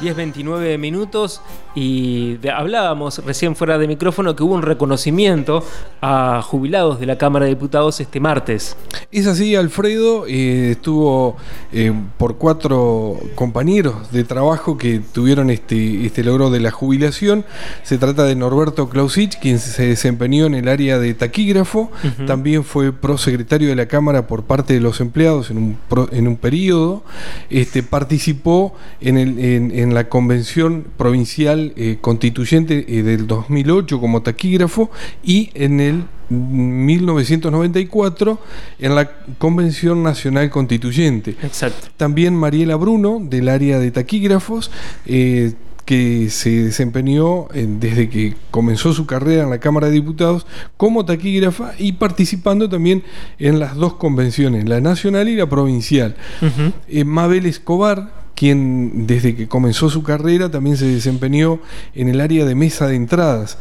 10.29 minutos y hablábamos recién fuera de micrófono que hubo un reconocimiento a jubilados de la Cámara de Diputados este martes. Es así, Alfredo, eh, estuvo eh, por cuatro compañeros de trabajo que tuvieron este, este logro de la jubilación. Se trata de Norberto Clausich, quien se desempeñó en el área de taquígrafo, también fue prosecretario de la Cámara por parte de los empleados en un, en un periodo, este, participó en, el, en en la Convención Provincial eh, Constituyente eh, del 2008 como taquígrafo y en el 1994 en la Convención Nacional Constituyente. Exacto. También Mariela Bruno, del área de taquígrafos, eh, que se desempeñó desde que comenzó su carrera en la Cámara de Diputados como taquígrafa y participando también en las dos convenciones, la nacional y la provincial. Mabel Escobar, quien desde que comenzó su carrera también se desempeñó en el área de mesa de entradas.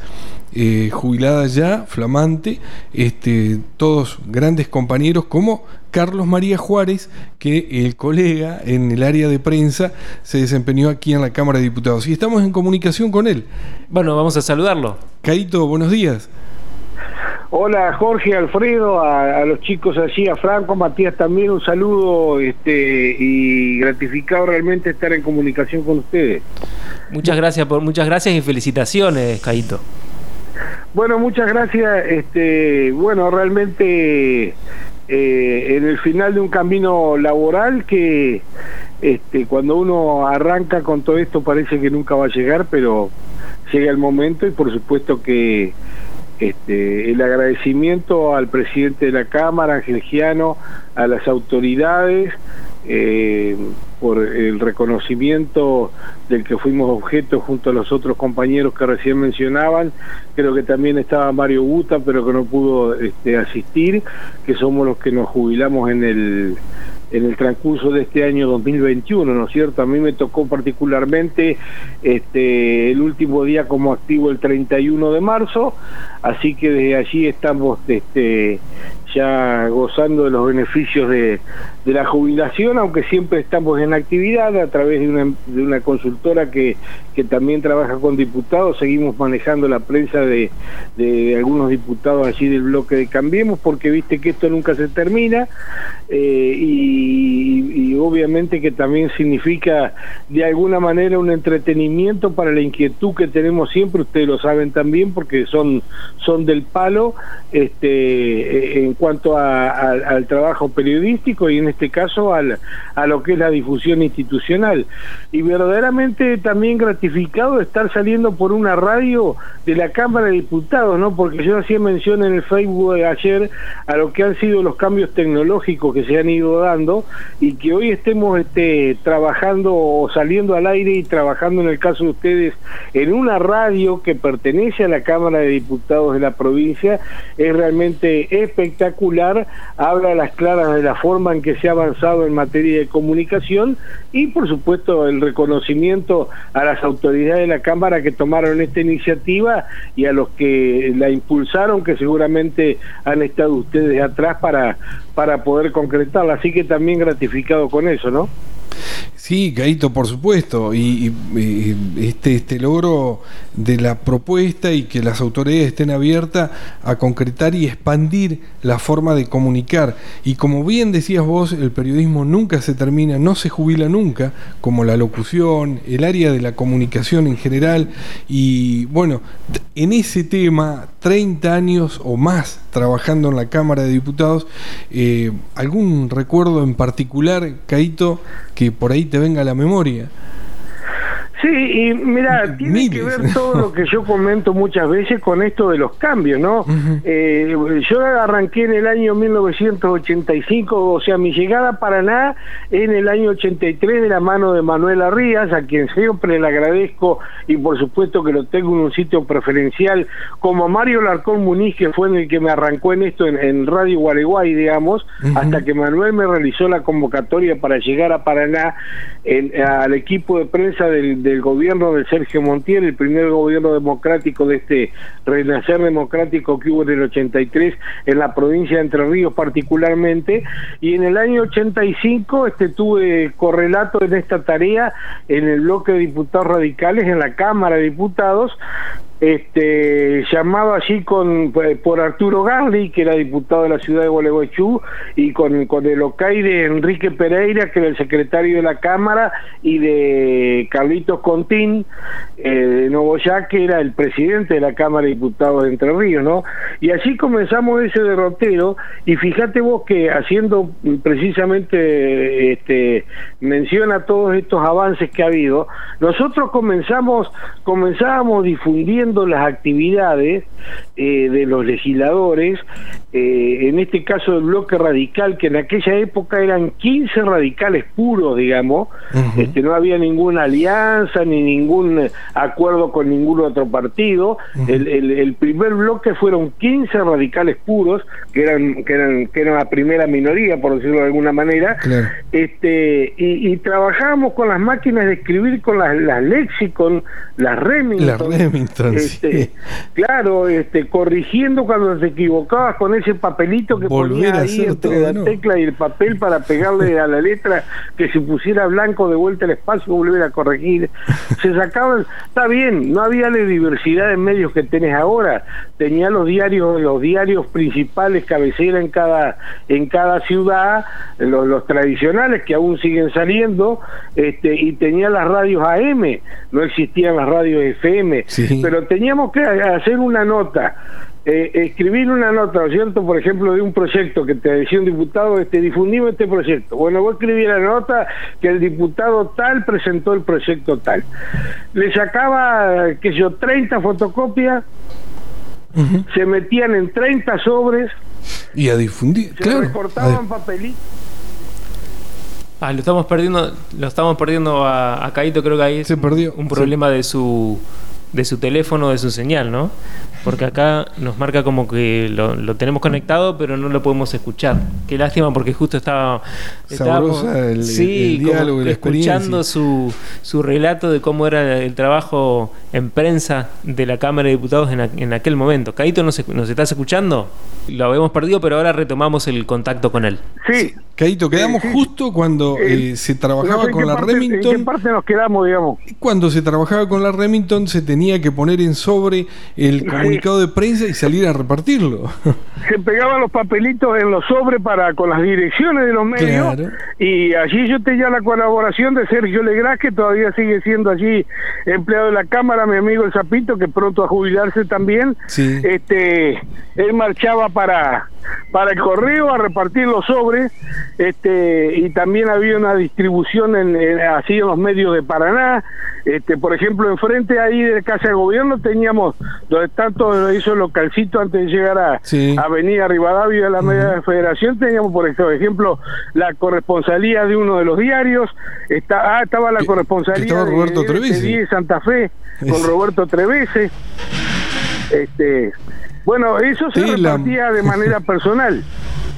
Eh, jubilada ya, flamante, este, todos grandes compañeros como Carlos María Juárez, que el colega en el área de prensa se desempeñó aquí en la Cámara de Diputados. Y estamos en comunicación con él. Bueno, vamos a saludarlo. Caito, buenos días. Hola Jorge, Alfredo, a, los chicos allí, a Franco, Matías también un saludo este, y gratificado realmente estar en comunicación con ustedes. Muchas gracias por muchas gracias y felicitaciones, Caito. Bueno, muchas gracias. Este, bueno, realmente eh, en el final de un camino laboral que este, cuando uno arranca con todo esto parece que nunca va a llegar, pero llega el momento y por supuesto que este, el agradecimiento al presidente de la Cámara, Ángel Giano, a las autoridades eh, por el reconocimiento del que fuimos objeto junto a los otros compañeros que recién mencionaban. Creo que también estaba Mario Buta, pero que no pudo este, asistir, que somos los que nos jubilamos en el en el transcurso de este año 2021, ¿no es cierto? A mí me tocó particularmente este, el último día como activo el 31 de marzo, así que desde allí estamos este, ya gozando de los beneficios de, de, la jubilación, aunque siempre estamos en actividad a través de una, de una consultora que, que también trabaja con diputados, seguimos manejando la prensa de, de, algunos diputados allí del bloque de Cambiemos, porque viste que esto nunca se termina eh, y, obviamente que también significa de alguna manera un entretenimiento para la inquietud que tenemos siempre, ustedes lo saben también porque son, son del palo este, en cuanto a, al trabajo periodístico y en este caso al, a lo que es la difusión institucional. Y verdaderamente también gratificado estar saliendo por una radio de la Cámara de Diputados, ¿no? Porque yo hacía mención en el Facebook de ayer a lo que han sido los cambios tecnológicos que se han ido dando y que hoy estemos este, trabajando o saliendo al aire y trabajando en el caso de ustedes en una radio que pertenece a la Cámara de Diputados de la provincia es realmente espectacular, habla a las claras de la forma en que se ha avanzado en materia de comunicación y por supuesto el reconocimiento a las autoridades de la Cámara que tomaron esta iniciativa y a los que la impulsaron, que seguramente han estado ustedes atrás para, para poder concretarla. Así que también gratificado con eso, ¿no? Sí, Gaito, por supuesto. Y, este, este logro de la propuesta y que las autoridades estén abiertas a concretar y expandir la forma de comunicar. Y como bien decías vos, el periodismo nunca se termina, no se jubila nunca, como la locución, el área de la comunicación en general. Y bueno, en ese tema, 30 años o más trabajando en la Cámara de Diputados, eh, ¿algún recuerdo en particular, Caito, que por ahí te venga a la memoria. Sí, y mira, tiene que ver todo lo que yo comento muchas veces con esto de los cambios, ¿no? eh, yo arranqué en el año 1985, o sea, mi llegada a Paraná en el año 83 de la mano de Manuel Arrías, a quien siempre le agradezco y por supuesto que lo tengo en un sitio preferencial, como Mario Larcón Muniz, que fue en el que me arrancó en esto en, Radio Guareguay, digamos, hasta que Manuel me realizó la convocatoria para llegar a Paraná al equipo de prensa del del gobierno de Sergio Montiel, el primer gobierno democrático de este renacer democrático que hubo en el 83 en la provincia de Entre Ríos particularmente, y en el año 85 este, tuve correlato en esta tarea en el bloque de diputados radicales en la Cámara de Diputados, este, llamado allí con, eh, por Arturo Garli, que era diputado de la ciudad de Gualeguaychú, y con, con el OCAI de Enrique Pereira, que era el secretario de la Cámara, y de Carlitos Contín, eh, de Novoyá, que era el presidente de la Cámara de Diputados de Entre Ríos, ¿no? Y así comenzamos ese derrotero, y fíjate vos que haciendo precisamente este, mención a todos estos avances que ha habido, nosotros comenzamos, comenzábamos difundiendo las actividades eh, de los legisladores, eh, en este caso del bloque radical, que en aquella época eran 15 radicales puros, digamos, este, no había ninguna alianza ni ningún acuerdo con ningún otro partido. el, el, primer bloque fueron 15 radicales puros, que eran, que eran, que eran la primera minoría, por decirlo de alguna manera, este, y, y trabajábamos con las máquinas de escribir, con las, las Lexicon, las Remington. Las Remington este, Claro, este, corrigiendo cuando te equivocabas con ese papelito que ponía ahí entre la tecla y el papel para pegarle a la letra que se pusiera blanco de vuelta el espacio y volver a corregir. Se sacaban, está bien, no había la diversidad de medios que tenés ahora. Tenía los diarios, los diarios principales cabecera en cada, en cada ciudad, los, los tradicionales que aún siguen saliendo, este, y tenía las radios AM, no existían las radios FM, pero teníamos que hacer una nota, eh, escribir una nota, ¿no es cierto? Por ejemplo, de un proyecto que te decía un diputado, este, difundimos este proyecto. Bueno, vos escribí la nota que el diputado tal presentó el proyecto tal. Le sacaba, qué sé yo, 30 fotocopias, se metían en 30 sobres. Y a difundir, se recortaban papelitos Ah, lo estamos perdiendo, lo estamos perdiendo a, a Caito, creo que ahí se perdió. un problema de su de su teléfono, de su señal, ¿no? Porque acá nos marca como que lo, tenemos conectado, pero no lo podemos escuchar. Qué lástima, porque justo estaba. el, sí, diálogo, escuchando su, su relato de cómo era el trabajo en prensa de la Cámara de Diputados en, en aquel momento. Caito, ¿nos, ¿nos estás escuchando? Lo habíamos perdido, pero ahora retomamos el contacto con él. Sí. Caito, quedamos justo cuando eh, se trabajaba con la Remington. ¿En qué parte nos quedamos, digamos? Cuando se trabajaba con la Remington se tenía que poner en sobre el comunicado de prensa y salir a repartirlo. Se pegaban los papelitos en los sobres para con las direcciones de los medios y allí yo tenía la colaboración de Sergio Legras que todavía sigue siendo allí empleado de la Cámara, mi amigo el Zapito que pronto a jubilarse también. Este, él marchaba para para el correo a repartir los sobres este y también había una distribución en, así en los medios de Paraná este por ejemplo enfrente ahí de casa de gobierno teníamos donde tanto hizo el localcito antes de llegar a Avenida Rivadavia de la media Federación teníamos por ejemplo la corresponsalía de uno de los diarios está ah, estaba la corresponsalía Roberto de, de, Santa Fe con Roberto Trevese este bueno, eso se repartía de manera personal.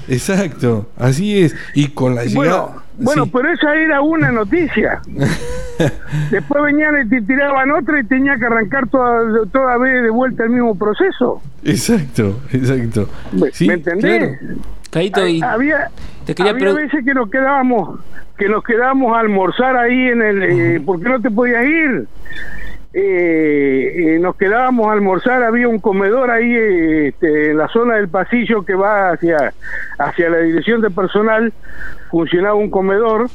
Exacto, así es. Y con la llegada. Bueno, pero esa era una noticia. Después venían y te tiraban otra y tenía que arrancar toda, toda vez de vuelta el mismo proceso. Exacto, exacto. ¿Me, entendés? había, había veces que nos quedábamos que nos quedábamos a almorzar ahí en el eh, porque no te podías ir eh, eh, nos quedábamos a almorzar, había un comedor ahí este, en la zona del pasillo que va hacia, hacia la dirección de personal, funcionaba un comedor,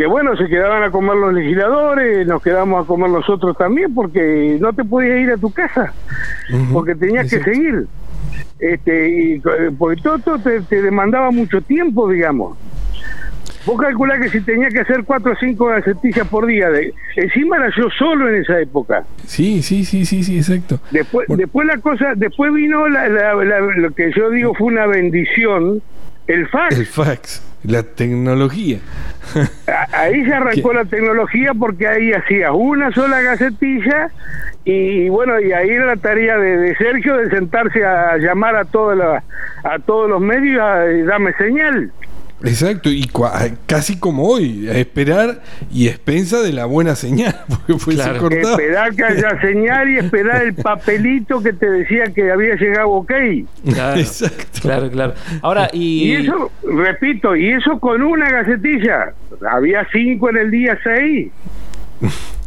que bueno, se quedaban a comer los legisladores, nos quedamos a comer nosotros también, porque no te podías ir a tu casa, porque tenías que seguir. Este, y, porque todo, te, te demandaba mucho tiempo, digamos. Vos calculás que si tenía que hacer cuatro o cinco gacetillas por día, de, encima era yo solo en esa época. Sí, sí, sí, sí, sí, exacto. Después, después la cosa, después vino lo que yo digo fue una bendición, el fax. El fax, la tecnología. ahí se arrancó la tecnología porque ahí hacía una sola gacetilla y, bueno, y ahí era la tarea de, Sergio de sentarse a llamar a, toda a todos los medios y darme señal. Exacto, y casi como hoy, a esperar y expensa de la buena señal, porque fue cortado. Esperar que haya señal y esperar el papelito que te decía que había llegado ok. Claro, Exacto. Claro, claro. Ahora, y... y eso, repito, y eso con una gacetilla. Había cinco en el día seis.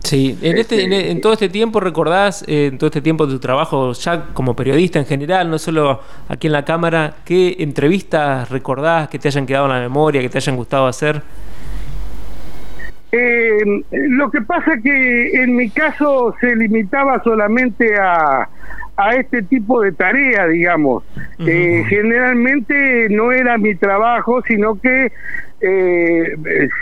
Sí, en, este, en, este, todo este tiempo recordás, eh, en todo este tiempo de tu trabajo ya como periodista en general, no solo aquí en la cámara, ¿qué entrevistas recordás que te hayan quedado en la memoria, que te hayan gustado hacer? Eh, lo que pasa que en mi caso se limitaba solamente a, a este tipo de tarea, digamos. Eh, generalmente no era mi trabajo, sino que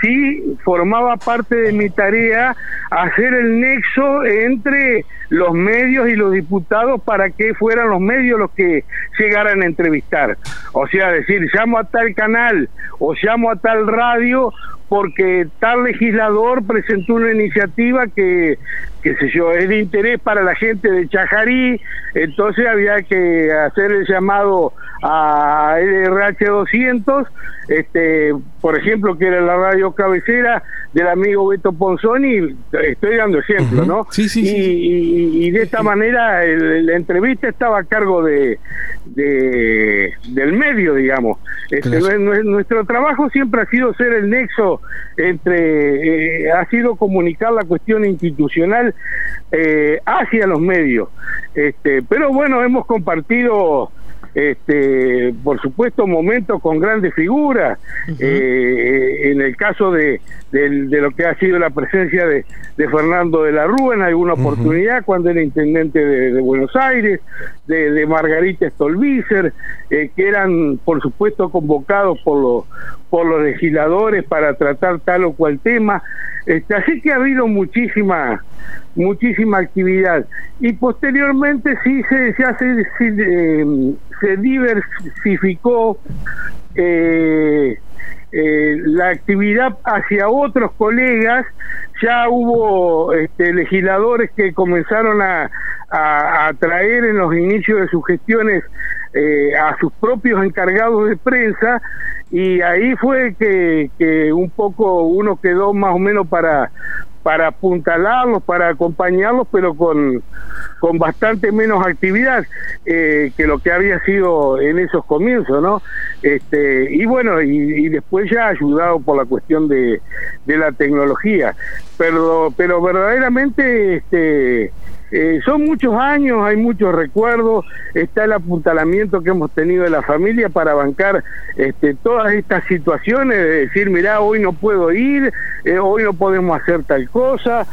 sí formaba parte de mi tarea hacer el nexo entre los medios y los diputados para que fueran los medios los que llegaran a entrevistar. O sea, decir, llamo a tal canal o llamo a tal radio porque tal legislador presentó una iniciativa que, qué sé yo, es de interés para la gente de Chajarí, entonces había que hacer el llamado a LRH 200, este, por ejemplo, que era la radio cabecera del amigo Beto Ponzoni, estoy dando ejemplo, ¿no? Sí, sí, y, y, de esta manera la entrevista estaba a cargo de, de del medio, digamos. Este, nuestro trabajo siempre ha sido ser el nexo entre, eh, ha sido comunicar la cuestión institucional eh, hacia los medios. Este, pero bueno, hemos compartido este, por supuesto, momentos con grandes figuras. Eh, en el caso de, de, lo que ha sido la presencia de, Fernando de la Rúa en alguna oportunidad, cuando era intendente de, Buenos Aires, de, Margarita Stolbizer, eh, que eran, por supuesto, convocados por los, por los legisladores para tratar tal o cual tema. Este, así que ha habido muchísima muchísima actividad. Y posteriormente sí se, eh, se diversificó eh, eh, la actividad hacia otros colegas, ya hubo este, legisladores que comenzaron a, a, traer en los inicios de sus gestiones eh, a sus propios encargados de prensa y ahí fue que, que un poco uno quedó más o menos para para apuntalarlos, para acompañarlos, pero con, con bastante menos actividad eh, que lo que había sido en esos comienzos, ¿no? Este, y bueno, y, después ya ayudado por la cuestión de, de la tecnología. Pero, pero verdaderamente este, eh, son muchos años, hay muchos recuerdos, está el apuntalamiento que hemos tenido de la familia para bancar este, todas estas situaciones, de decir, mira, hoy no puedo ir, eh, hoy no podemos hacer tal cosa.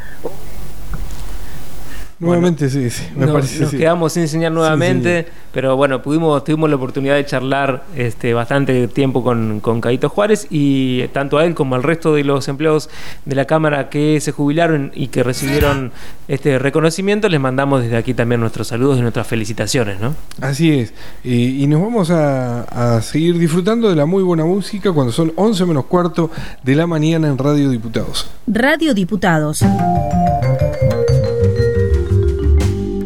Nuevamente, sí, sí, me parece. Nos quedamos sin enseñar nuevamente, pero bueno, pudimos, tuvimos la oportunidad de charlar este, bastante tiempo con, con Caito Juárez y tanto a él como al resto de los empleados de la Cámara que se jubilaron y que recibieron este reconocimiento, les mandamos desde aquí también nuestros saludos y nuestras felicitaciones, ¿no? Así es. y nos vamos a, a seguir disfrutando de la muy buena música cuando son 11 menos cuarto de la mañana en Radio Diputados. Radio Diputados